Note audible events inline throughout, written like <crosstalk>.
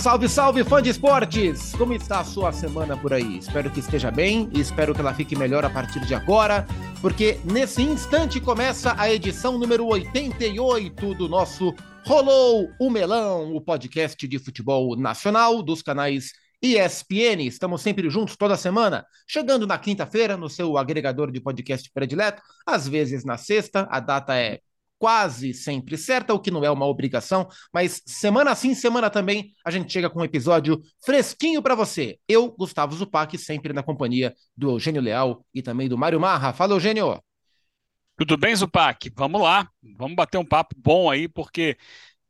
Salve, salve, fã de esportes! Como está a sua semana por aí? Espero que esteja bem e espero que ela fique melhor a partir de agora, porque nesse instante começa a edição número 88 do nosso Rolou o Melão, o podcast de futebol nacional dos canais ESPN. Estamos sempre juntos toda semana, chegando na quinta-feira no seu agregador de podcast predileto, às vezes na sexta, a data é quase sempre certa, o que não é uma obrigação, mas semana sim, semana também, a gente chega com um episódio fresquinho para você. Eu, Gustavo Zupac, sempre na companhia do Eugênio Leal e também do Mário Marra. Fala, Eugênio! Tudo bem, Zupac? Vamos lá, vamos bater um papo bom aí, porque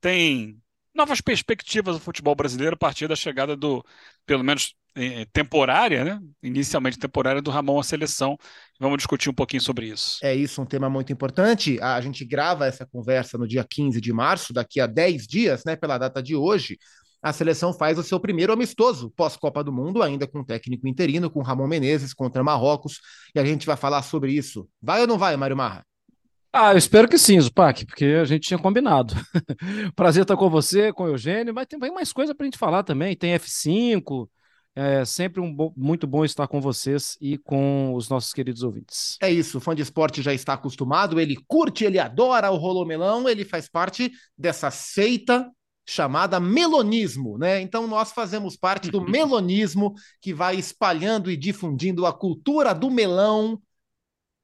tem novas perspectivas do futebol brasileiro a partir da chegada do, pelo menos eh, temporária, né? Inicialmente temporária do Ramon à seleção. Vamos discutir um pouquinho sobre isso. É isso, um tema muito importante. A gente grava essa conversa no dia 15 de março, daqui a 10 dias, né? Pela data de hoje. A seleção faz o seu primeiro amistoso pós-Copa do Mundo, ainda com técnico interino, com Ramon Menezes contra Marrocos, e a gente vai falar sobre isso. Vai ou não vai, Mário Marra? Ah, eu espero que sim, Zupac, porque a gente tinha combinado. <laughs> Prazer estar com você, com o Eugênio, mas tem mais coisa para a gente falar também. Tem F5, é sempre um bo muito bom estar com vocês e com os nossos queridos ouvintes. É isso, o fã de esporte já está acostumado, ele curte, ele adora o Rolomelão, ele faz parte dessa seita chamada melonismo, né? Então nós fazemos parte do <laughs> melonismo que vai espalhando e difundindo a cultura do melão,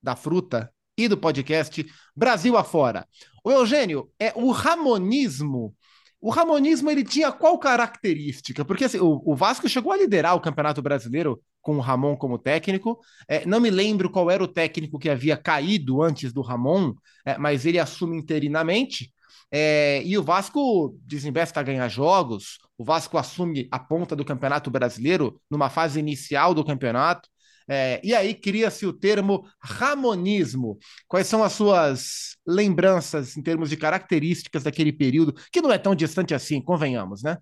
da fruta e do podcast Brasil afora. O Eugênio, é o ramonismo. O ramonismo ele tinha qual característica? Porque assim, o, o, Vasco chegou a liderar o Campeonato Brasileiro com o Ramon como técnico. É, não me lembro qual era o técnico que havia caído antes do Ramon, é, mas ele assume interinamente. É, e o Vasco desinvesta a ganhar jogos. O Vasco assume a ponta do Campeonato Brasileiro numa fase inicial do campeonato. É, e aí cria-se o termo Ramonismo. Quais são as suas lembranças em termos de características daquele período, que não é tão distante assim, convenhamos, né?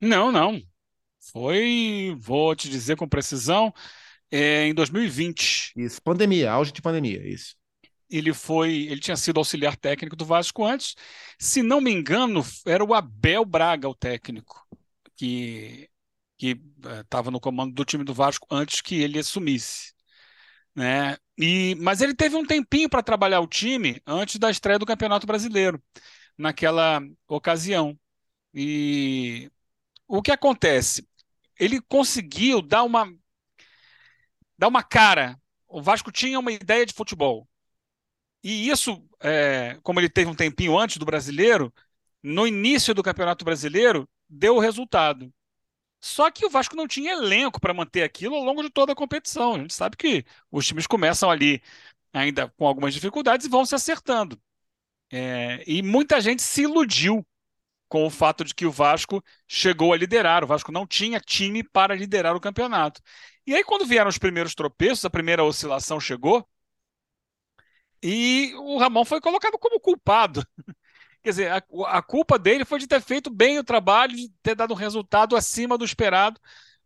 Não, não. Foi, vou te dizer com precisão, é, em 2020. Isso, pandemia, auge de pandemia, isso. Ele foi, ele tinha sido auxiliar técnico do Vasco antes. Se não me engano, era o Abel Braga o técnico que que estava eh, no comando do time do Vasco antes que ele assumisse. Né? E, mas ele teve um tempinho para trabalhar o time antes da estreia do Campeonato Brasileiro, naquela ocasião. E o que acontece? Ele conseguiu dar uma, dar uma cara. O Vasco tinha uma ideia de futebol. E isso, é, como ele teve um tempinho antes do brasileiro, no início do Campeonato Brasileiro, deu o resultado. Só que o Vasco não tinha elenco para manter aquilo ao longo de toda a competição. A gente sabe que os times começam ali ainda com algumas dificuldades e vão se acertando. É, e muita gente se iludiu com o fato de que o Vasco chegou a liderar. O Vasco não tinha time para liderar o campeonato. E aí, quando vieram os primeiros tropeços, a primeira oscilação chegou e o Ramon foi colocado como culpado <laughs> Quer dizer, a, a, culpa dele foi de ter feito bem o trabalho, de ter dado um resultado acima do esperado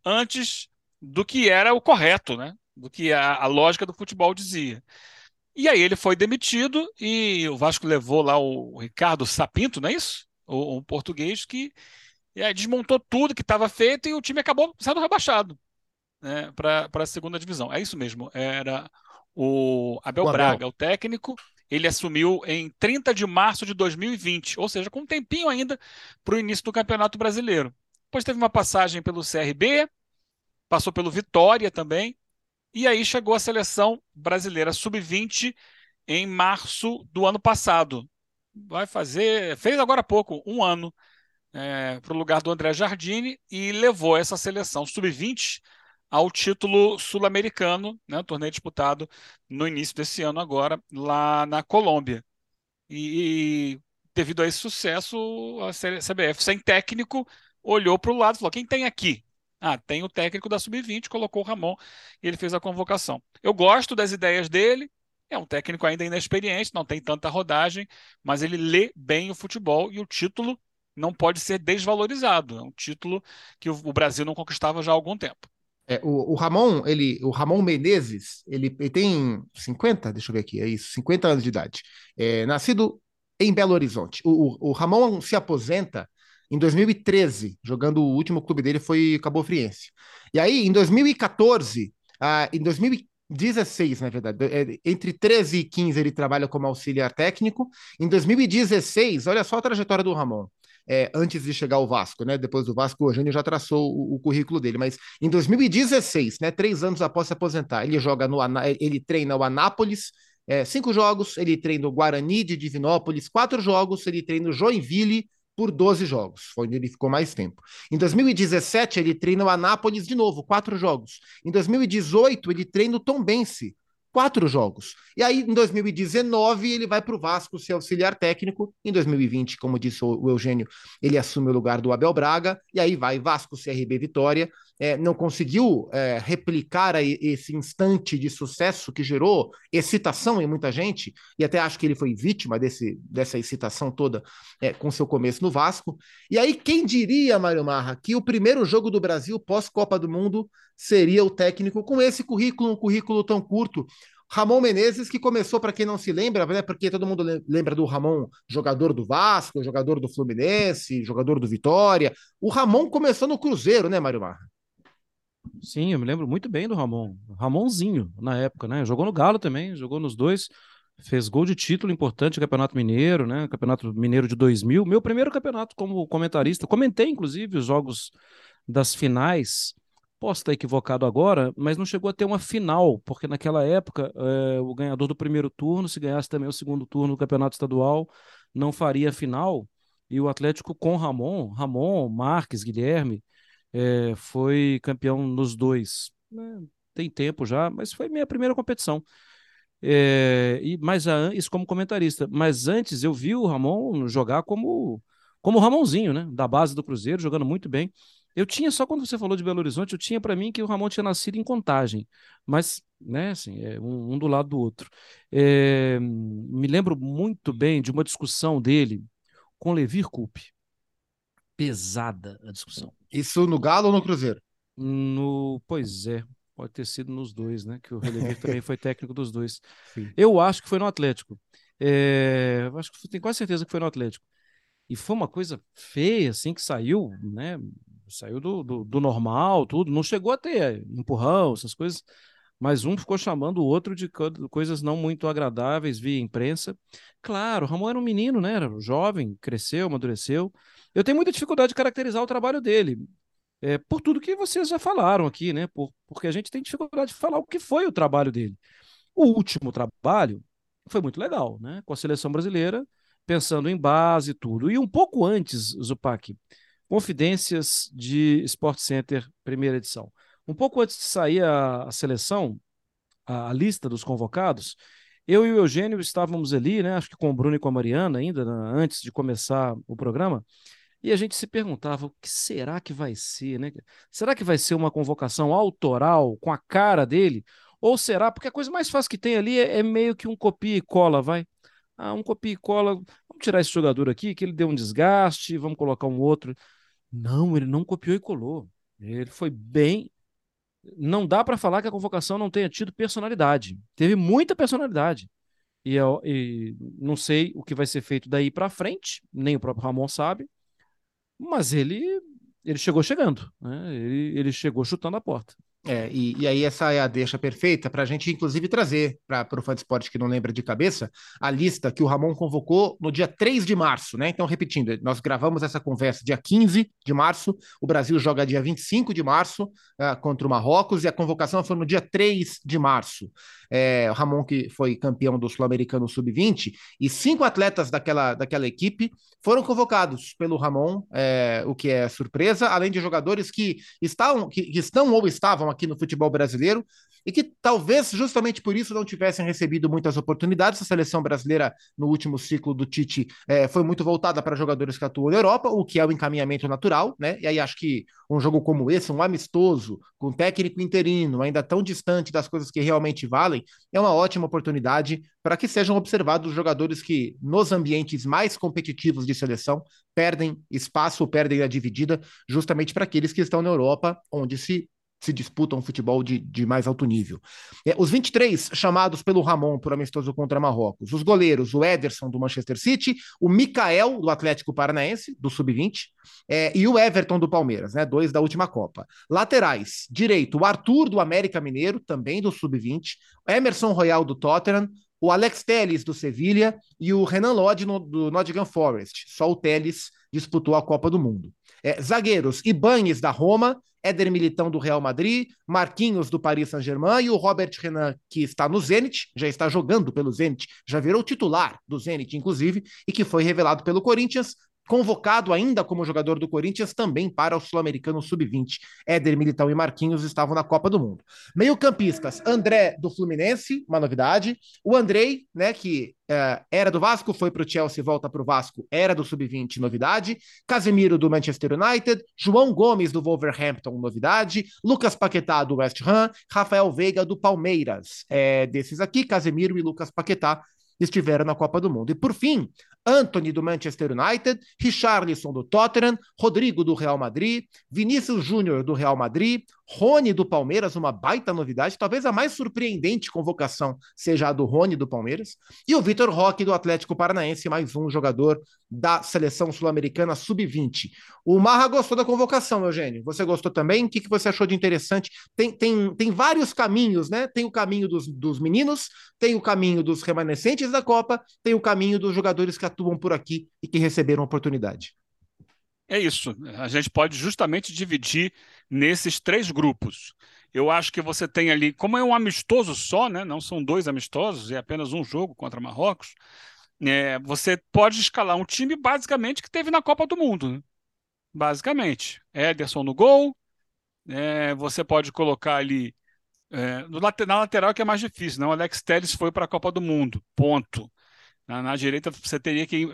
antes do que era o correto, né? Do que a, a lógica do futebol dizia. E aí ele foi demitido e o Vasco levou lá o Ricardo Sapinto, não é isso? O, português que desmontou tudo que estava feito e o time acabou sendo rebaixado né, para a segunda divisão. É isso mesmo. Era o Abel, o Abel. Braga, o técnico, ele assumiu em 30 de março de 2020, ou seja, com um tempinho ainda para o início do Campeonato Brasileiro. Depois teve uma passagem pelo CRB, passou pelo Vitória também, e aí chegou a seleção brasileira sub-20 em março do ano passado. Vai fazer, fez agora há pouco, um ano, é, para o lugar do André Jardine e levou essa seleção sub-20 ao título sul-americano, né, torneio disputado no início desse ano agora, lá na Colômbia. E, e devido a esse sucesso, a CBF, sem técnico, olhou para o lado e falou: quem tem aqui? Ah, tem o técnico da Sub-20, colocou o Ramon e ele fez a convocação. Eu gosto das ideias dele, é um técnico ainda inexperiente, não tem tanta rodagem, mas ele lê bem o futebol e o título não pode ser desvalorizado. É um título que o Brasil não conquistava já há algum tempo. É, o, o, Ramon, ele, o Ramon Menezes, ele, ele, tem 50, deixa eu ver aqui, é isso, 50 anos de idade. É, nascido em Belo Horizonte. O, o, o Ramon se aposenta em 2013, jogando o último clube dele foi Cabo Friense. E aí, em 2014, ah, em 2016, na verdade, é, entre 13 e 15 ele trabalha como auxiliar técnico. Em 2016, olha só a trajetória do Ramon. É, antes de chegar ao Vasco, né? Depois do Vasco, o Eugênio já traçou o, o, currículo dele, mas em 2016, né? Três anos após se aposentar, ele joga no ele treina o Anápolis, é, cinco jogos, ele treina o Guarani de Divinópolis, quatro jogos, ele treina o Joinville por 12 jogos, foi onde ele ficou mais tempo. Em 2017, ele treina o Anápolis de novo, quatro jogos. Em 2018, ele treina o Tombense, quatro jogos. E aí, em 2019, ele vai para o Vasco ser auxiliar técnico. Em 2020, como disse o Eugênio, ele assume o lugar do Abel Braga. E aí vai Vasco, CRB, Vitória. É, não conseguiu é, replicar esse instante de sucesso que gerou excitação em muita gente, e até acho que ele foi vítima desse, dessa excitação toda é, com seu começo no Vasco. E aí, quem diria, Mário Marra, que o primeiro jogo do Brasil pós-Copa do Mundo seria o técnico com esse currículo, um currículo tão curto. Ramon Menezes, que começou, para quem não se lembra, né, porque todo mundo lembra do Ramon, jogador do Vasco, jogador do Fluminense, jogador do Vitória. O Ramon começou no Cruzeiro, né, Mário Marra? Sim, eu me lembro muito bem do Ramon. Ramonzinho, na época, né? Jogou no Galo também, jogou nos dois. Fez gol de título importante, Campeonato Mineiro, né? Campeonato Mineiro de 2000. Meu primeiro campeonato como comentarista. Comentei, inclusive, os jogos das finais Posso estar equivocado agora, mas não chegou a ter uma final, porque naquela época é, o ganhador do primeiro turno, se ganhasse também o segundo turno do campeonato estadual, não faria final. E o Atlético com Ramon, Ramon, Marques, Guilherme, é, foi campeão nos dois. Né? Tem tempo já, mas foi minha primeira competição. É, e mas a, isso como comentarista. Mas antes eu vi o Ramon jogar como como Ramonzinho, né? Da base do Cruzeiro, jogando muito bem. Eu tinha, só quando você falou de Belo Horizonte, eu tinha para mim que o Ramon tinha nascido em Contagem, mas, né, assim, é um, um do lado do outro. É, me lembro muito bem de uma discussão dele com Levir Coupe. Pesada a discussão. Isso no Galo ou no Cruzeiro? No, pois é, pode ter sido nos dois, né? Que o Levir <laughs> também foi técnico dos dois. Sim. Eu acho que foi no Atlético. É, acho que tenho quase certeza que foi no Atlético. E foi uma coisa feia, assim, que saiu, né? saiu do, do, do, normal, tudo. Não chegou a ter empurrão, essas coisas, mas um ficou chamando o outro de coisas não muito agradáveis via imprensa. Claro, Ramon era um menino, né? Era jovem, cresceu, amadureceu. Eu tenho muita dificuldade de caracterizar o trabalho dele. É, por tudo que vocês já falaram aqui, né? Por, porque a gente tem dificuldade de falar o que foi o trabalho dele. O último trabalho foi muito legal, né? Com a seleção brasileira, pensando em base e tudo. E um pouco antes, Zupac, Confidências de Sport Center, primeira edição. Um pouco antes de sair a, a seleção, a, a, lista dos convocados, eu e o Eugênio estávamos ali, né, acho que com o Bruno e com a Mariana ainda, né, antes de começar o programa, e a gente se perguntava o que será que vai ser, né? Será que vai ser uma convocação autoral com a cara dele? Ou será, porque a coisa mais fácil que tem ali é, é meio que um copia e cola, vai. Ah, um copia e cola, vamos tirar esse jogador aqui, que ele deu um desgaste, vamos colocar um outro. Não, ele não copiou e colou. Ele foi bem. Não dá para falar que a convocação não tenha tido personalidade. Teve muita personalidade. E, eu, e não sei o que vai ser feito daí para frente, nem o próprio Ramon sabe. Mas ele ele chegou chegando, né? ele, ele chegou chutando a porta. É, e, e, aí essa é a deixa perfeita para a gente, inclusive, trazer para o fã de esporte que não lembra de cabeça a lista que o Ramon convocou no dia 3 de março, né? Então, repetindo, nós gravamos essa conversa dia 15 de março, o Brasil joga dia 25 de março uh, contra o Marrocos e a convocação foi no dia 3 de março. É, Ramon, que foi campeão do Sul-Americano Sub-20, e cinco atletas daquela, daquela equipe foram convocados pelo Ramon, é, o que é surpresa, além de jogadores que, estão, que, que estão ou estavam aqui no futebol brasileiro e que talvez justamente por isso não tivessem recebido muitas oportunidades. A seleção brasileira, no último ciclo do Tite, é, foi muito voltada para jogadores que atuam na Europa, o que é o encaminhamento natural, né? E aí acho que um jogo como esse, um amistoso, com técnico interino, ainda tão distante das coisas que realmente valem, é uma ótima oportunidade para que sejam observados jogadores que, nos ambientes mais competitivos de seleção, perdem espaço, perdem a dividida, justamente para aqueles que estão na Europa, onde se se disputam futebol de, de mais alto nível. É, os 23 chamados pelo Ramon por amistoso contra Marrocos. Os goleiros, o Ederson do Manchester City, o Mikael do Atlético Paranaense, do Sub-20, é, e o Everton do Palmeiras, né? Dois da última Copa. Laterais, direito, o Arthur do América Mineiro, também do Sub-20, Emerson Royal do Tottenham, o Alex Teles do Sevilha e o Renan Lodge no, do Nottingham Forest. Só o Teles disputou a Copa do Mundo. É, zagueiros, Ibanes da Roma, Éder Militão do Real Madrid, Marquinhos do Paris Saint-Germain e o Robert Renan, que está no Zenit, já está jogando pelo Zenit, já virou titular do Zenit, inclusive, e que foi revelado pelo Corinthians, convocado ainda como jogador do Corinthians também para o Sul-Americano Sub-20. Éder Militão e Marquinhos estavam na Copa do Mundo. Meio-campistas, André do Fluminense, uma novidade. O Andrei, né, que é, era do Vasco, foi para o Chelsea, volta para o Vasco, era do Sub-20, novidade. Casemiro do Manchester United, João Gomes do Wolverhampton, novidade. Lucas Paquetá do West Ham, Rafael Veiga do Palmeiras. É, desses aqui, Casemiro e Lucas Paquetá estiveram na Copa do Mundo. E por fim, Anthony do Manchester United, Richarlison do Tottenham, Rodrigo do Real Madrid, Vinícius Júnior do Real Madrid, Rony do Palmeiras, uma baita novidade, talvez a mais surpreendente convocação seja a do Rony do Palmeiras, e o Vitor Roque do Atlético Paranaense, mais um jogador da seleção sul-americana sub-20. O Marra gostou da convocação, Eugênio. Você gostou também? O que, que você achou de interessante? Tem, tem, tem vários caminhos, né? Tem o caminho dos, dos meninos, tem o caminho dos remanescentes da Copa, tem o caminho dos jogadores que atuam por aqui e que receberam oportunidade. É isso. A gente pode justamente dividir nesses três grupos. Eu acho que você tem ali, como é um amistoso só, né? não são dois amistosos, é apenas um jogo contra Marrocos, é, você pode escalar um time basicamente que teve na Copa do Mundo. Né? Basicamente. Ederson no gol, é, você pode colocar ali é, no, na lateral que é mais difícil, não? O Alex Telles foi para a Copa do Mundo, ponto. Na, na, direita você teria que.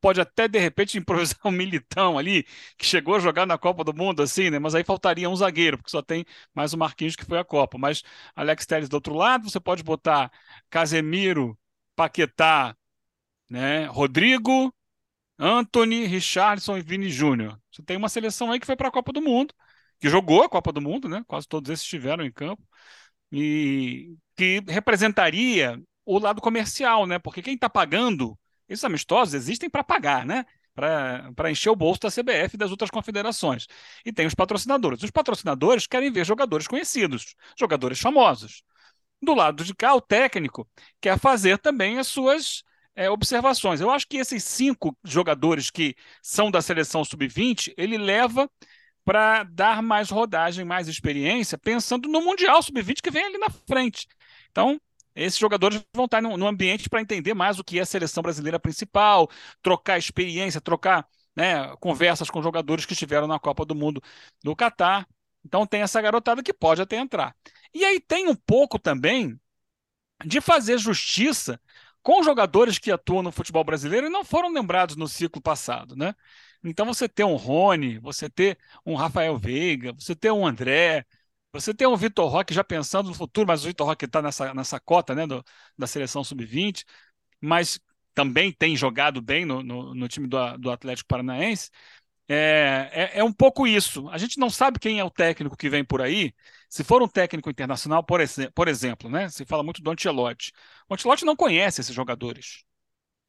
Pode até de repente <laughs> improvisar um militão ali, que chegou a jogar na Copa do Mundo, assim, né? Mas aí faltaria um zagueiro, porque só tem mais o Marquinhos que foi a Copa. Mas Alex Telles do outro lado, você pode botar Casemiro, Paquetá, né? Rodrigo, Anthony, Richardson e Vini Júnior. Você tem uma seleção aí que foi para a Copa do Mundo, que jogou a Copa do Mundo, né? Quase todos esses estiveram em campo. E que representaria o lado comercial, né? Porque quem está pagando, esses amistosos existem para pagar, né? Para encher o bolso da CBF e das outras confederações. E tem os patrocinadores. Os patrocinadores querem ver jogadores conhecidos, jogadores famosos. Do lado de cá, o técnico quer fazer também as suas é, observações. Eu acho que esses cinco jogadores que são da seleção sub-20, ele leva para dar mais rodagem, mais experiência, pensando no Mundial Sub-20 que vem ali na frente. Então, esses jogadores vão estar no, no ambiente para entender mais o que é a seleção brasileira principal, trocar experiência, trocar né, conversas com jogadores que estiveram na Copa do Mundo do Catar. Então tem essa garotada que pode até entrar. E aí tem um pouco também de fazer justiça com jogadores que atuam no futebol brasileiro e não foram lembrados no ciclo passado, né? Então você ter um Rony, você ter um Rafael Veiga, você ter um André, você tem o Vitor Roque já pensando no futuro, mas o Vitor Roque está nessa, nessa cota né, do, da seleção sub-20, mas também tem jogado bem no, no, no time do, do, Atlético Paranaense. É, é, é, um pouco isso. A gente não sabe quem é o técnico que vem por aí. Se for um técnico internacional, por, ex por exemplo, né, se fala muito do Ancelotti. O Ancelotti não conhece esses jogadores.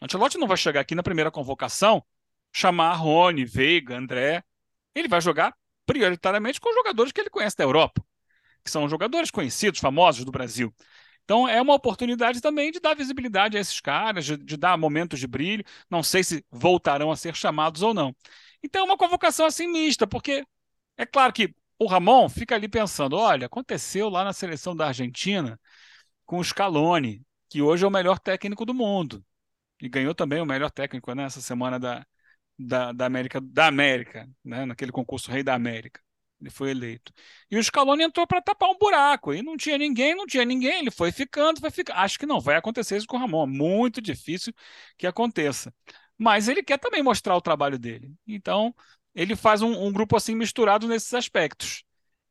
O Ancelotti não vai chegar aqui na primeira convocação, chamar Rony, Veiga, André. Ele vai jogar prioritariamente com jogadores que ele conhece da Europa que são jogadores conhecidos, famosos do Brasil. Então é uma oportunidade também de dar visibilidade a esses caras, de, de, dar momentos de brilho. Não sei se voltarão a ser chamados ou não. Então é uma convocação assim mista, porque é claro que o Ramon fica ali pensando: olha, aconteceu lá na seleção da Argentina com o Scaloni, que hoje é o melhor técnico do mundo. E ganhou também o melhor técnico nessa né, semana da, da, da América, da América, né, naquele concurso Rei da América. Ele foi eleito. E o Scaloni entrou para tapar um buraco. E não tinha ninguém, não tinha ninguém. Ele foi ficando, vai ficar. Acho que não vai acontecer isso com o Ramon. Muito difícil que aconteça. Mas ele quer também mostrar o trabalho dele. Então, ele faz um, um grupo assim misturado nesses aspectos.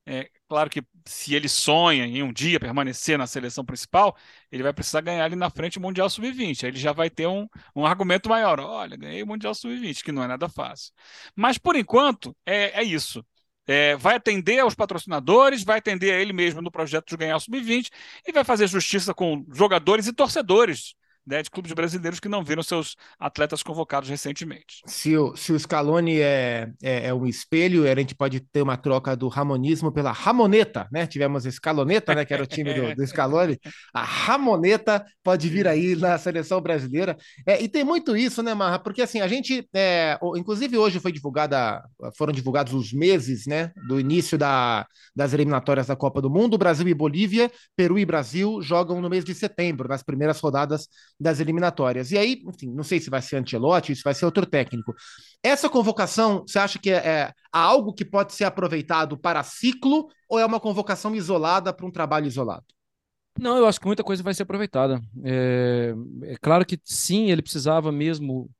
É claro que se ele sonha em um dia permanecer na seleção principal, ele vai precisar ganhar ali na frente o Mundial Sub-20. Aí ele já vai ter um, um argumento maior. Olha, ganhei o Mundial Sub-20, que não é nada fácil. Mas por enquanto, é, é isso. é, vai atender aos patrocinadores, vai atender a ele mesmo no projeto de ganhar o sub-20 e vai fazer justiça com jogadores e torcedores né, de clubes brasileiros que não viram seus atletas convocados recentemente. Se o, se o Scaloni é, é, é, um espelho, a gente pode ter uma troca do Ramonismo pela Ramoneta, né? Tivemos Escaloneta, né, que era o time do, do Scaloni. A Ramoneta pode vir aí na seleção brasileira. É, e tem muito isso, né, Marra? Porque assim, a gente, é, inclusive hoje foi divulgada, foram divulgados os meses, né, do início da, das eliminatórias da Copa do Mundo. Brasil e Bolívia, Peru e Brasil jogam no mês de setembro, nas primeiras rodadas das eliminatórias. E aí, enfim, não sei se vai ser Ancelotti, se vai ser outro técnico. Essa convocação, você acha que é, é algo que pode ser aproveitado para ciclo ou é uma convocação isolada para um trabalho isolado? Não, eu acho que muita coisa vai ser aproveitada. É, é claro que sim, ele precisava mesmo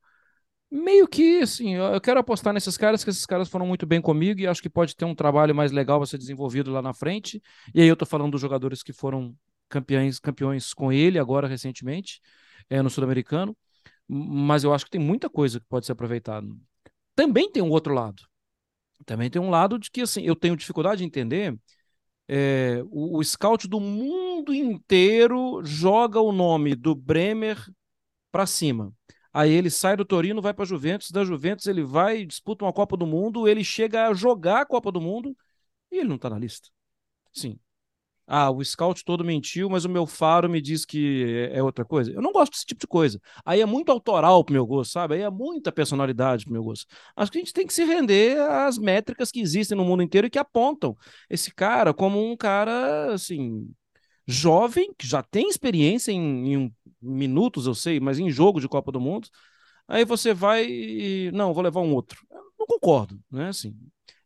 meio que assim, eu quero apostar nesses caras, que esses caras foram muito bem comigo e acho que pode ter um trabalho mais legal a ser desenvolvido lá na frente. E aí eu tô falando dos jogadores que foram campeões, campeões com ele agora recentemente é, no Sul-Americano, mas eu acho que tem muita coisa que pode ser aproveitada. Também tem um outro lado. Também tem um lado de que assim, eu tenho dificuldade de entender. É, o, o scout do mundo inteiro joga o nome do Bremer para cima. Aí ele sai do Torino, vai para a Juventus, da Juventus ele vai, disputa uma Copa do Mundo, ele chega a jogar a Copa do Mundo e ele não está na lista. Sim, ah, o scout todo mentiu, mas o meu faro me diz que é outra coisa. Eu não gosto desse tipo de coisa. Aí é muito autoral pro meu gosto, sabe? Aí é muita personalidade pro meu gosto. Acho que a gente tem que se render às métricas que existem no mundo inteiro e que apontam esse cara como um cara, assim, jovem, que já tem experiência em, em minutos, eu sei, mas em jogo de Copa do Mundo. Aí você vai e. Não, vou levar um outro. Eu não concordo, né? Assim,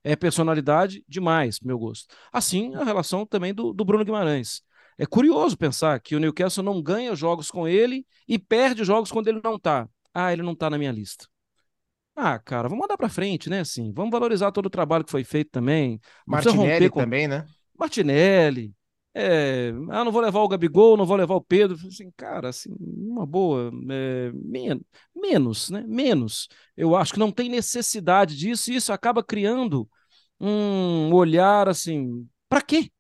é personalidade demais, meu gosto. Assim, a relação também do, do Bruno Guimarães. É curioso pensar que o Newcastle não ganha jogos com ele e perde jogos quando ele não tá. Ah, ele não tá na minha lista. Ah, cara, vamos mandar para frente, né? Assim, vamos valorizar todo o trabalho que foi feito também. Martinelli com... também, né? Martinelli. É... ah, não vou levar o Gabigol, não vou levar o Pedro. Assim, cara, assim, uma boa. É... Men menos, né? Menos. Eu acho que não tem necessidade disso e isso acaba criando um olhar assim, para quê?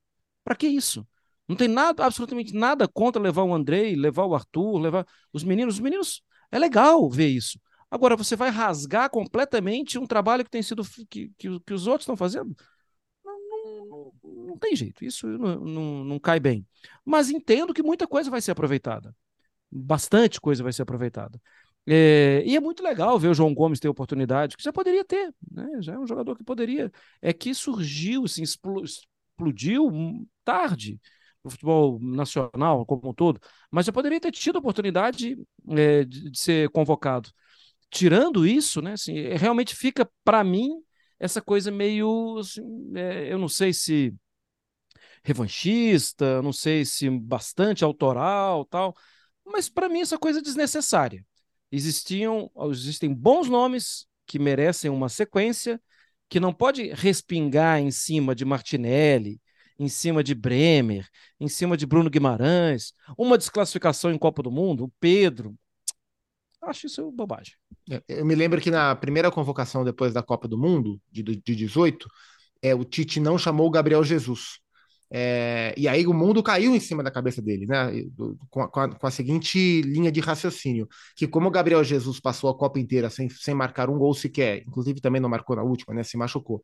Para que isso? Não tem nada, absolutamente nada contra levar o Andrei, levar o Arthur, levar os meninos. Os meninos, é legal ver isso. Agora, você vai rasgar completamente um trabalho que tem sido que, que, que os outros estão fazendo? Não, não, tem jeito, isso não, não, não cai bem. Mas entendo que muita coisa vai ser aproveitada. Bastante coisa vai ser aproveitada. É, e é muito legal ver o João Gomes ter oportunidade, que já poderia ter, né? Já é um jogador que poderia. É que surgiu, assim, explodiu tarde no futebol nacional como um todo, mas já poderia ter tido a oportunidade é, de, de, ser convocado. Tirando isso, né? Assim, é, realmente fica para mim essa coisa meio, assim, é, eu não sei se revanchista, não sei se bastante autoral, tal, mas para mim essa coisa é desnecessária existiam, existem bons nomes que merecem uma sequência, que não pode respingar em cima de Martinelli, em cima de Bremer, em cima de Bruno Guimarães, uma desclassificação em Copa do Mundo, o Pedro. Acho isso bobagem. É, eu me lembro que na primeira convocação depois da Copa do Mundo, de, de 18, é, o Tite não chamou o Gabriel Jesus. É, e aí o mundo caiu em cima da cabeça dele, né? Com a, com, a, seguinte linha de raciocínio: que como o Gabriel Jesus passou a Copa inteira sem, sem marcar um gol sequer, inclusive também não marcou na última, né? Se machucou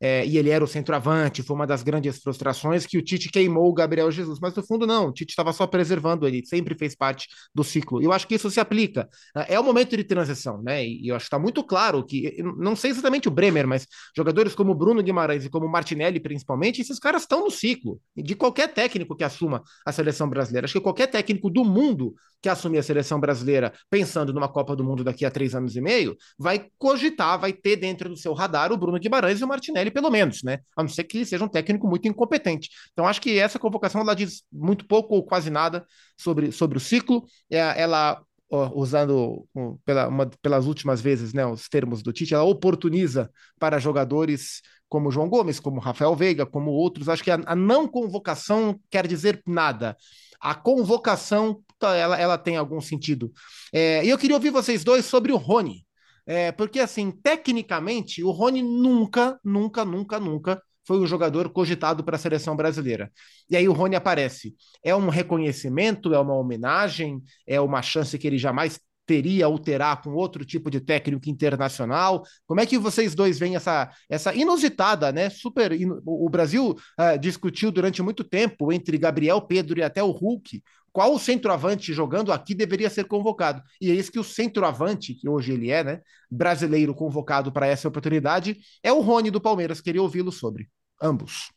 é, e ele era o centroavante, foi uma das grandes frustrações que o Tite queimou o Gabriel Jesus, mas no fundo não, o Tite estava só preservando ele, sempre fez parte do ciclo. Eu acho que isso se aplica. É, é o momento de transição, né? E eu acho que está muito claro que, não sei exatamente o Bremer, mas jogadores como Bruno Guimarães e como Martinelli, principalmente, esses caras estão no ciclo. De qualquer técnico que assuma a seleção brasileira. Acho que qualquer técnico do mundo que assumir a seleção brasileira pensando numa Copa do Mundo daqui a três anos e meio, vai cogitar, vai ter dentro do seu radar o Bruno Guimarães e o Martinelli pelo menos, né? A não ser que ele seja um técnico muito incompetente. Então, acho que essa convocação ela diz muito pouco ou quase nada sobre, sobre o ciclo. É, ela usando pela, uma, pelas últimas vezes né, os termos do Tite, ela oportuniza para jogadores como João Gomes, como Rafael Veiga, como outros. Acho que a, a não convocação quer dizer nada. A convocação ela, ela tem algum sentido. É, e eu queria ouvir vocês dois sobre o Rony. É, porque, assim, tecnicamente, o Rony nunca, nunca, nunca, nunca foi um jogador cogitado para a seleção brasileira. E aí o Rony aparece. É um reconhecimento, é uma homenagem, é uma chance que ele jamais teria ou terá com outro tipo de técnico internacional? Como é que vocês dois veem essa, essa inusitada, né? Super. O Brasil uh, discutiu durante muito tempo entre Gabriel, Pedro e até o Hulk. Qual o centroavante jogando aqui deveria ser convocado? E é isso que o centroavante, que hoje ele é, né? Brasileiro convocado para essa oportunidade, é o Rony do Palmeiras. Queria ouvi-lo sobre ambos.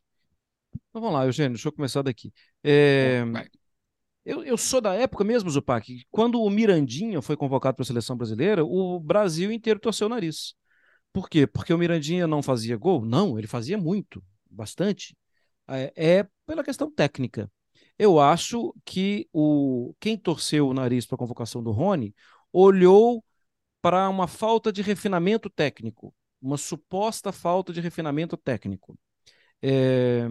Então, vamos lá, Eugênio, deixa eu começar daqui. É... Eu, eu sou da época mesmo, Zupac, quando o Mirandinha foi convocado para a seleção brasileira, o Brasil inteiro torceu o nariz. Por quê? Porque o Mirandinha não fazia gol? Não, ele fazia muito, bastante. É, é pela questão técnica. Eu acho que o quem torceu o nariz para a convocação do Rony olhou para uma falta de refinamento técnico, uma suposta falta de refinamento técnico. É,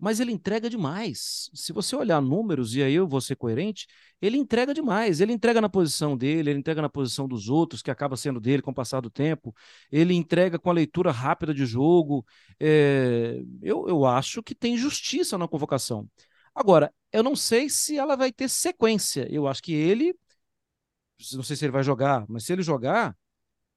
mas ele entrega demais. Se você olhar números, e aí eu vou ser coerente, ele entrega demais. Ele entrega na posição dele, ele entrega na posição dos outros, que acaba sendo dele com o passar do tempo, ele entrega com a leitura rápida de jogo. É... Eu, eu acho que tem justiça na convocação. Agora, eu não sei se ela vai ter sequência. Eu acho que ele, não sei se ele vai jogar, mas se ele jogar,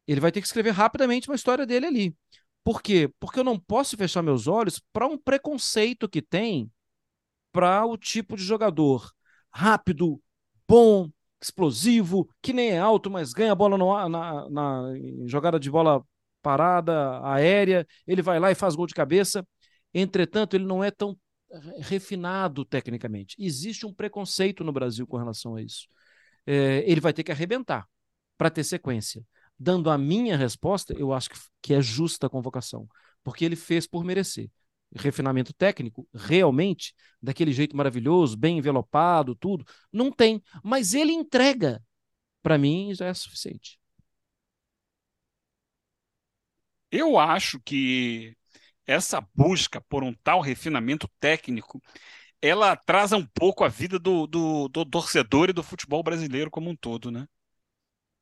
ele vai ter que escrever rapidamente uma história dele ali. Por quê? Porque eu não posso fechar meus olhos para um preconceito que tem para o tipo de jogador rápido, bom, explosivo, que nem é alto, mas ganha a bola no, na, na jogada de bola parada, aérea, ele vai lá e faz gol de cabeça. Entretanto, ele não é tão refinado tecnicamente. Existe um preconceito no Brasil com relação a isso. É, ele vai ter que arrebentar para ter sequência dando a minha resposta, eu acho que, é justa a convocação, porque ele fez por merecer. Refinamento técnico, realmente, daquele jeito maravilhoso, bem envelopado, tudo, não tem. Mas ele entrega. Para mim, já é suficiente. Eu acho que essa busca por um tal refinamento técnico ela atrasa um pouco a vida do, do, do torcedor e do futebol brasileiro como um todo, né?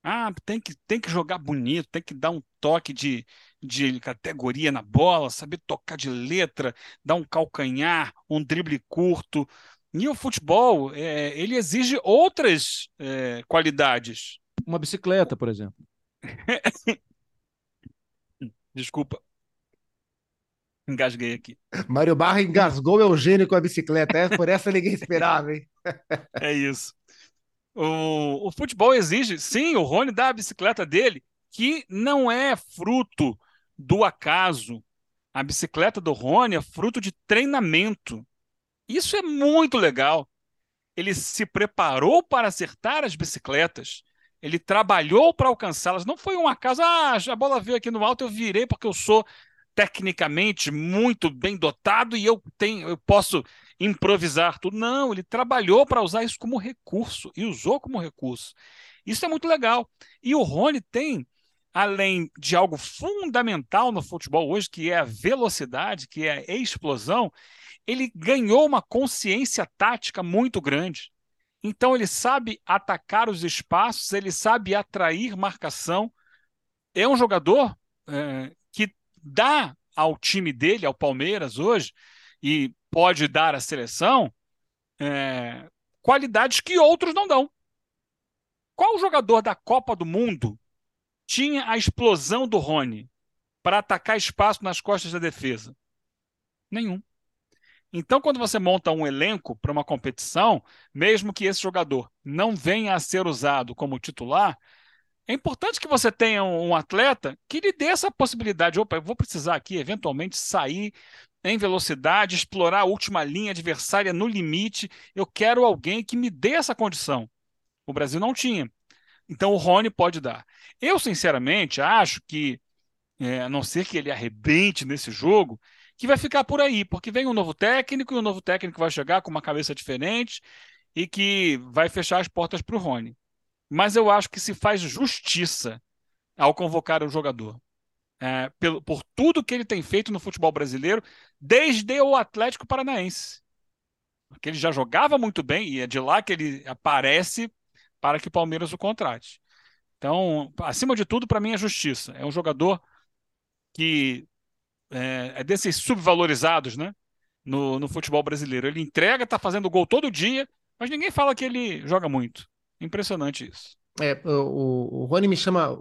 Ah, tem que, tem que jogar bonito, tem que dar um toque de, de categoria na bola, saber tocar de letra, dar um calcanhar, um drible curto. E o futebol, é, ele exige outras é, qualidades. Uma bicicleta, por exemplo. <laughs> Desculpa. Engasguei aqui. Mário Barra engasgou o Eugênio com a bicicleta. É, por essa ninguém esperava, hein? <laughs> É isso. O, o futebol exige, sim, o Rony dá a bicicleta dele, que não é fruto do acaso. A bicicleta do Rony é fruto de treinamento. Isso é muito legal. Ele se preparou para acertar as bicicletas. Ele trabalhou para alcançá-las. Não foi um acaso. Ah, a bola veio aqui no alto, eu virei porque eu sou tecnicamente muito bem dotado e eu tenho, eu posso improvisar tudo. Não, ele trabalhou para usar isso como recurso e usou como recurso. Isso é muito legal. E o Rony tem, além de algo fundamental no futebol hoje, que é a velocidade, que é a explosão, ele ganhou uma consciência tática muito grande. Então ele sabe atacar os espaços, ele sabe atrair marcação. É um jogador é, que dá ao time dele, ao Palmeiras hoje, e pode dar à seleção é, qualidades que outros não dão. Qual jogador da Copa do Mundo tinha a explosão do Rony para atacar espaço nas costas da defesa? Nenhum. Então, quando você monta um elenco para uma competição, mesmo que esse jogador não venha a ser usado como titular, é importante que você tenha um atleta que lhe dê essa possibilidade. Opa, eu vou precisar aqui, eventualmente, sair em velocidade, explorar a última linha adversária no limite. Eu quero alguém que me dê essa condição. O Brasil não tinha. Então o Rony pode dar. Eu, sinceramente, acho que, é, a não ser que ele arrebente nesse jogo, que vai ficar por aí, porque vem um novo técnico e o novo técnico vai chegar com uma cabeça diferente e que vai fechar as portas para o Rony mas eu acho que se faz justiça ao convocar o jogador. É, pelo, por tudo que ele tem feito no futebol brasileiro, desde o Atlético Paranaense. Porque ele já jogava muito bem e é de lá que ele aparece para que o Palmeiras o contrate. Então, acima de tudo, para mim é justiça. É um jogador que é, é desses subvalorizados, né? No, no futebol brasileiro. Ele entrega, está fazendo gol todo dia, mas ninguém fala que ele joga muito. Impressionante isso. É, o, o Rony me chama.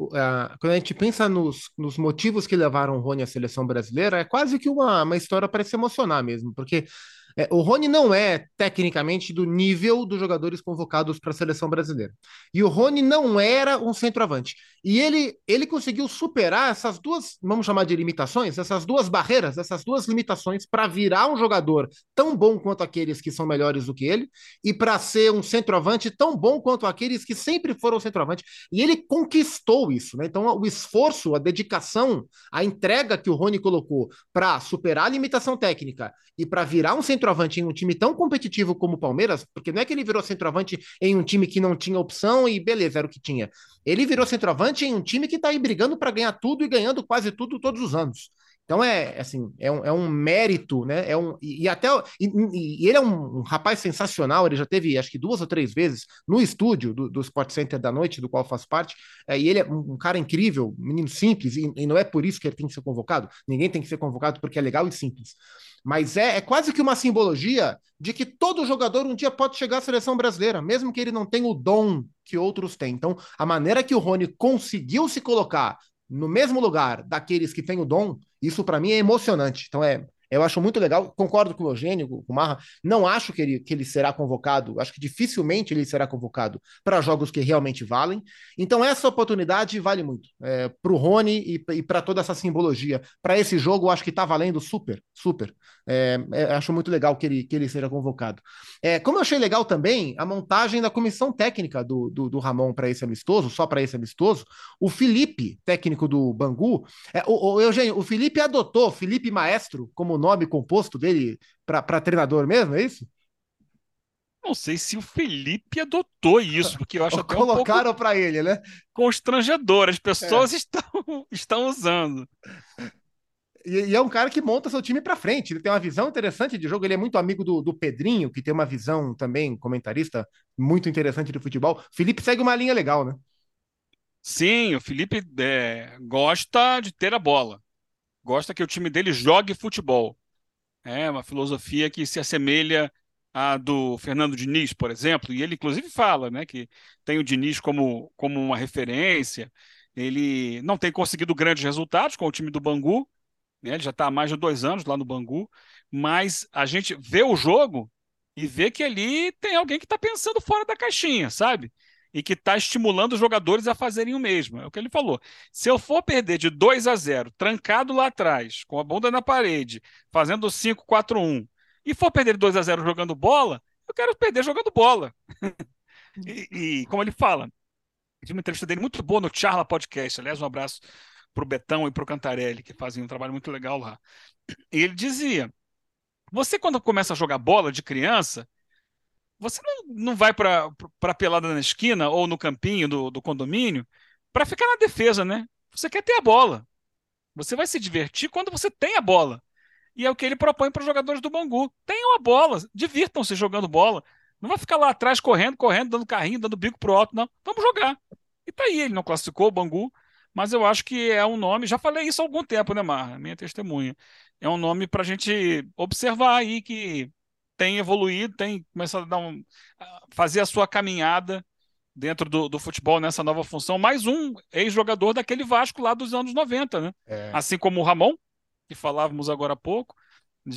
Quando a gente pensa nos, nos motivos que levaram o Rony à seleção brasileira, é quase que uma, uma história para se emocionar mesmo, porque é, o Rony não é tecnicamente do nível dos jogadores convocados para a seleção brasileira. E o Rony não era um centroavante. E ele, ele conseguiu superar essas duas, vamos chamar de limitações, essas duas barreiras, essas duas limitações para virar um jogador tão bom quanto aqueles que são melhores do que ele e para ser um centroavante tão bom quanto aqueles que sempre foram centroavante. E ele conquistou isso, né? Então o esforço, a dedicação, a entrega que o Rony colocou para superar a limitação técnica e para virar um centroavante centroavante em um time tão competitivo como o Palmeiras, porque não é que ele virou centroavante em um time que não tinha opção e beleza, era o que tinha. Ele virou centroavante em um time que está aí brigando para ganhar tudo e ganhando quase tudo todos os anos. Então é assim, é um, é um mérito, né? É um, e, e até e, e, ele é um, um, rapaz sensacional, ele já teve acho que duas ou três vezes no estúdio do, do Sport Center da noite, do qual faz parte, é, e ele é um, cara incrível, menino simples, e, e, não é por isso que ele tem que ser convocado. Ninguém tem que ser convocado porque é legal e simples. Mas é, é quase que uma simbologia de que todo jogador um dia pode chegar à seleção brasileira, mesmo que ele não tenha o dom que outros têm. Então, a maneira que o Rony conseguiu se colocar no mesmo lugar daqueles que têm o dom, isso para mim é emocionante. Então é, eu acho muito legal, concordo com o Eugênio, com o Marra. Não acho que ele, que ele será convocado, acho que dificilmente ele será convocado para jogos que realmente valem. Então, essa oportunidade vale muito é, para o Rony e, e para toda essa simbologia. Para esse jogo, acho que está valendo super, super. É, é, acho muito legal que ele, que ele seja convocado. É, como eu achei legal também a montagem da comissão técnica do, do, do Ramon para esse amistoso, só para esse amistoso, o Felipe, técnico do Bangu, é, o, o, Eugênio, o Felipe adotou Felipe Maestro como nome composto dele para treinador mesmo, é isso? Não sei se o Felipe adotou isso, porque eu acho <laughs> até Colocaram um para ele, né? Constrangedor, as pessoas é. estão, <laughs> estão usando. E, e, é um cara que monta seu time para frente. Ele tem uma visão interessante de jogo. Ele é muito amigo do, do Pedrinho, que tem uma visão também, comentarista, muito interessante de futebol. Felipe segue uma linha legal, né? Sim, o Felipe é, gosta de ter a bola. Gosta que o time dele jogue futebol. É uma filosofia que se assemelha à do Fernando Diniz, por exemplo, e ele inclusive fala, né, que tem o Diniz como, como uma referência. Ele não tem conseguido grandes resultados com o time do Bangu, né, ele já está há mais de dois anos lá no Bangu, mas a gente vê o jogo e vê que ali tem alguém que está pensando fora da caixinha, sabe? E que está estimulando os jogadores a fazerem o mesmo. É o que ele falou. Se eu for perder de 2 a 0, trancado lá atrás, com a bunda na parede, fazendo 5-4-1, e for perder de 2 a 0 jogando bola, eu quero perder jogando bola. <laughs> e, e, como ele fala, tive uma entrevista dele muito boa no Charla Podcast. Aliás, um abraço para o Betão e para o Cantarelli, que fazem um trabalho muito legal lá. E ele dizia: você, quando começa a jogar bola de criança, você não, não vai para a pelada na esquina ou no campinho do, do condomínio para ficar na defesa, né? Você quer ter a bola. Você vai se divertir quando você tem a bola. E é o que ele propõe para os jogadores do Bangu. Tenham a bola, divirtam-se jogando bola. Não vai ficar lá atrás correndo, correndo, dando carrinho, dando bico pro alto, não. Vamos jogar. E tá aí, ele não classificou o Bangu, mas eu acho que é um nome. Já falei isso há algum tempo, né, Mar? Minha testemunha. É um nome para a gente observar aí que tem evoluído, tem começado a um, fazer a sua caminhada dentro do, do futebol nessa nova função. Mais um ex-jogador daquele Vasco lá dos anos 90, né? É. Assim como o Ramon, que falávamos agora há pouco,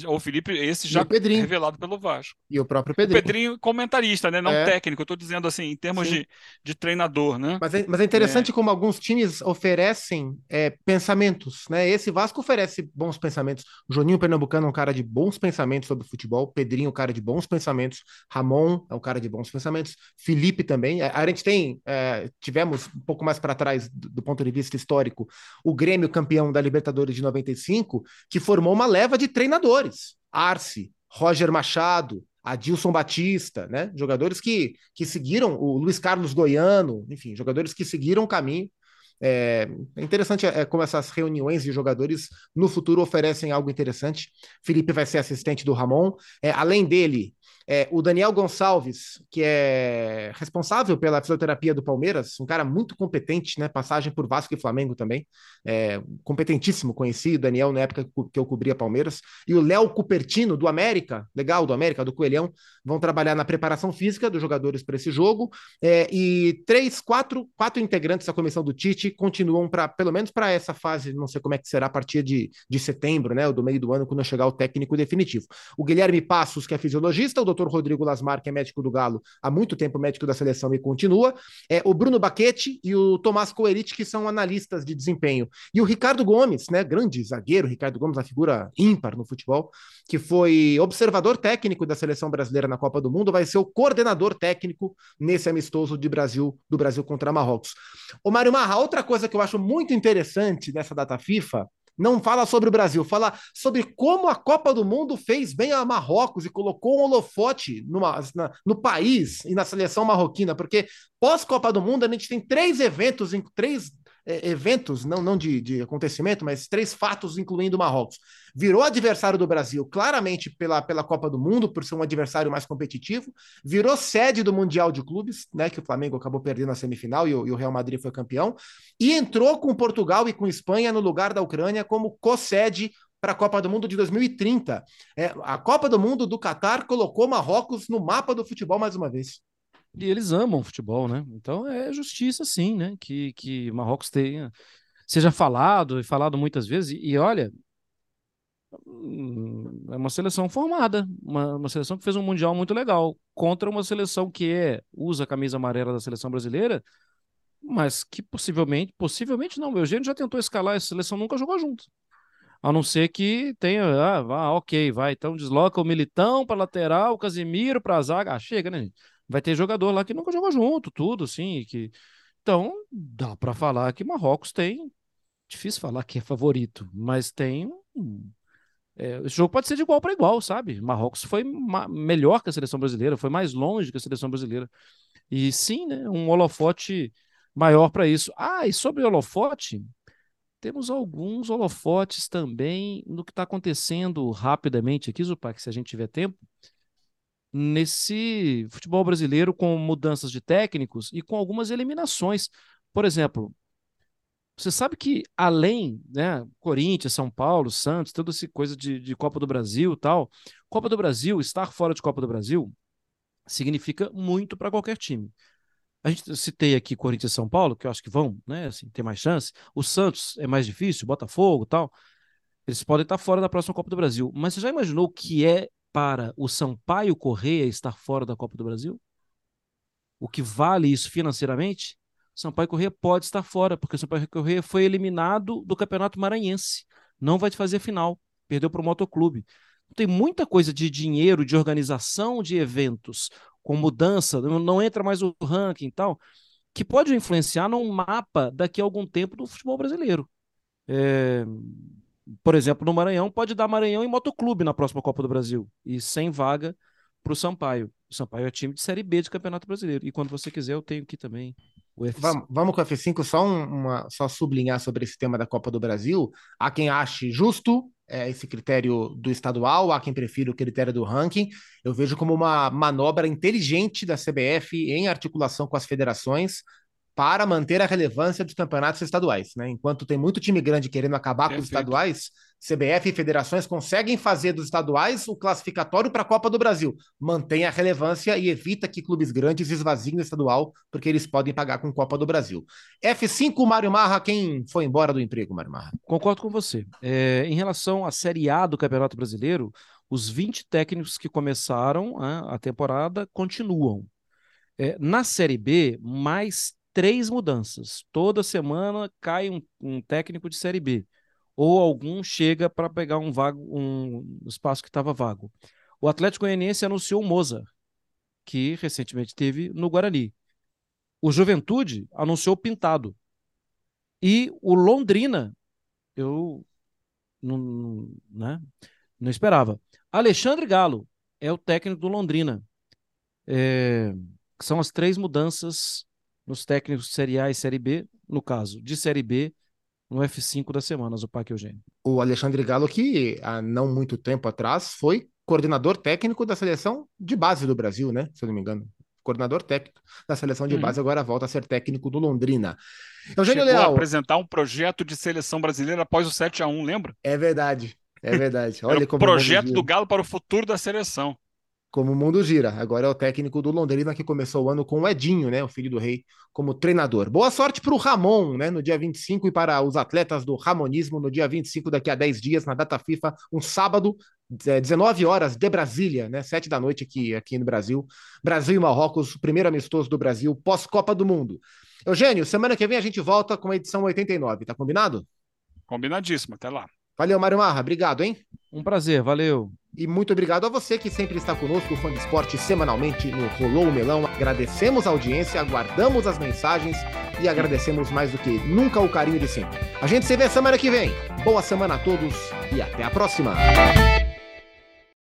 o Felipe, esse já revelado pelo Vasco. E o próprio Pedrinho. O Pedrinho comentarista, né? Não é. técnico. Eu estou dizendo assim, em termos de, de treinador, né? Mas é, mas é interessante é. como alguns times oferecem é, pensamentos, né? Esse Vasco oferece bons pensamentos. O Joninho Pernambucano é um cara de bons pensamentos sobre futebol. Pedrinho, um cara de bons pensamentos. Ramon é um cara de bons pensamentos. Felipe também. A, gente tem, é, tivemos um pouco mais para trás do, do ponto de vista histórico, o Grêmio campeão da Libertadores de 95, que formou uma leva de treinadores jogadores. Arce, Roger Machado, Adilson Batista, né? Jogadores que, que seguiram, o Luiz Carlos Goiano, enfim, jogadores que seguiram o caminho. É, é interessante é, como essas reuniões de jogadores no futuro oferecem algo interessante. Felipe vai ser assistente do Ramon. É, além dele, É, o Daniel Gonçalves, que é responsável pela fisioterapia do Palmeiras, um cara muito competente, né? Passagem por Vasco e Flamengo também. É, competentíssimo, conheci o Daniel na época que eu cobria Palmeiras. E o Léo Cupertino, do América, legal, do América, do Coelhão, vão trabalhar na preparação física dos jogadores para esse jogo. É, e três, quatro, quatro integrantes da comissão do Tite continuam para, pelo menos para essa fase, não sei como é que será a partir de, de setembro, né? Ou do meio do ano, quando chegar o técnico definitivo. O Guilherme Passos, que é fisiologista, o doutor Rodrigo Lasmar, que é médico do Galo, há muito tempo médico da seleção e continua, é, o Bruno Baquete e o Tomás Coerit, que são analistas de desempenho. E o Ricardo Gomes, né? Grande zagueiro, Ricardo Gomes, uma figura ímpar no futebol, que foi observador técnico da seleção brasileira na Copa do Mundo, vai ser o coordenador técnico nesse amistoso de Brasil, do Brasil contra Marrocos. O Mário Marra, outra coisa que eu acho muito interessante nessa data FIFA não fala sobre o Brasil, fala sobre como a Copa do Mundo fez bem a Marrocos e colocou um holofote numa, na, no país e na seleção marroquina, porque pós-Copa do Mundo a gente tem três eventos em três é, eventos, não, não de, de acontecimento, mas três fatos, incluindo o Marrocos. Virou adversário do Brasil claramente pela, pela Copa do Mundo, por ser um adversário mais competitivo, virou sede do Mundial de Clubes, né? Que o Flamengo acabou perdendo na semifinal e o, e o Real Madrid foi campeão, e entrou com Portugal e com Espanha no lugar da Ucrânia como co-sede para a Copa do Mundo de 2030. É, a Copa do Mundo do Catar colocou Marrocos no mapa do futebol mais uma vez. E eles amam futebol, né? Então é justiça, sim, né? Que, que Marrocos tenha, seja falado e falado muitas vezes. E, e olha, hum, é uma seleção formada, uma, uma, seleção que fez um mundial muito legal contra uma seleção que é, usa a camisa amarela da seleção brasileira, mas que possivelmente, possivelmente não, o Eugênio já tentou escalar, essa seleção nunca jogou junto. A não ser que tenha, ah, ah ok, vai, então desloca o Militão para lateral, o Casimiro para a zaga, ah, chega, né, gente? Vai ter jogador lá que nunca jogou junto, tudo assim, que então dá para falar que Marrocos tem, difícil falar que é favorito, mas tem é, esse jogo pode ser de igual para igual, sabe? Marrocos foi melhor que a seleção brasileira, foi mais longe que a seleção brasileira. E sim, né, um holofote maior para isso. Ah, e sobre holofote, temos alguns holofotes também no que está acontecendo rapidamente aqui, Zupac, se a gente tiver tempo nesse futebol brasileiro com mudanças de técnicos e com algumas eliminações. Por exemplo, você sabe que além, né, Corinthians, São Paulo, Santos, toda essa coisa de, de Copa do Brasil tal, Copa do Brasil, estar fora de Copa do Brasil, significa muito para qualquer time. A gente citei aqui Corinthians e São Paulo, que eu acho que vão, né, assim, ter mais chance. O Santos é mais difícil, Botafogo tal. Eles podem estar fora da próxima Copa do Brasil. Mas você já imaginou que é para o Sampaio Correia estar fora da Copa do Brasil? O que vale isso financeiramente? Sampaio Correia pode estar fora, porque o Sampaio Correia foi eliminado do Campeonato Maranhense. Não vai fazer final. Perdeu para o Motoclube. Tem muita coisa de dinheiro, de organização de eventos, com mudança, não entra mais o ranking e tal, que pode influenciar num mapa daqui a algum tempo do futebol brasileiro. É, por exemplo, no Maranhão, pode dar Maranhão e Motoclube na próxima Copa do Brasil. E sem vaga para o Sampaio. O Sampaio é time de Série B de Campeonato Brasileiro. E quando você quiser, eu tenho aqui também o F5. Vamos, vamos com o F5, só, um, uma, só sublinhar sobre esse tema da Copa do Brasil. Há quem ache justo é, esse critério do estadual, há quem prefira o critério do ranking. Eu vejo como uma manobra inteligente da CBF em articulação com as federações para manter a relevância dos campeonatos estaduais. Né? Enquanto tem muito time grande querendo acabar Perfeito. com os estaduais, CBF e federações conseguem fazer dos estaduais o classificatório para a Copa do Brasil. Mantém a relevância e evita que clubes grandes esvaziem o estadual, porque eles podem pagar com Copa do Brasil. F5, Mário Marra, quem foi embora do emprego, Mário Marra? Concordo com você. É, em relação à Série A do Campeonato Brasileiro, os 20 técnicos que começaram a, a temporada continuam. É, na Série B, mais três mudanças. Toda semana cai um, um técnico de Série B. Ou algum chega para pegar um vago, um espaço que estava vago. O Atlético Goianiense anunciou o Moza, que recentemente teve no Guarani. O Juventude anunciou o Pintado. E o Londrina, eu não, né, não esperava. Alexandre Galo é o técnico do Londrina. É, são as três mudanças nos técnicos de Série A e Série B, no caso de Série B, no F5 da semana, o Parque Eugênio. O Alexandre Galo, que há não muito tempo atrás foi coordenador técnico da seleção de base do Brasil, né? Se eu não me engano. Coordenador técnico da seleção de uhum. base, agora volta a ser técnico do Londrina. Eugênio Chegou Leal. a apresentar um projeto de seleção brasileira após o 7 a 1 lembra? É verdade. É verdade. Olha como projeto do Galo para o futuro da seleção como o mundo gira. Agora é o técnico do Londrina que começou o ano com o Edinho, né, o filho do rei, como treinador. Boa sorte para o Ramon, né, no dia 25 e para os atletas do Ramonismo no dia 25, daqui a 10 dias, na data FIFA, um sábado, 19 horas de Brasília, né, 7 da noite aqui, aqui no Brasil. Brasil e Marrocos, primeiro amistoso do Brasil pós-Copa do Mundo. Eugênio, semana que vem a gente volta com a edição 89, tá combinado? Combinadíssimo, até lá. Valeu, Mário Marra, obrigado, hein? Um prazer, valeu. E muito obrigado a você que sempre está conosco, o Fã de Esporte, semanalmente no Rolou o Melão. Agradecemos a audiência, aguardamos as mensagens e agradecemos mais do que nunca o carinho de sempre. A gente se vê semana que vem. Boa semana a todos e até a próxima.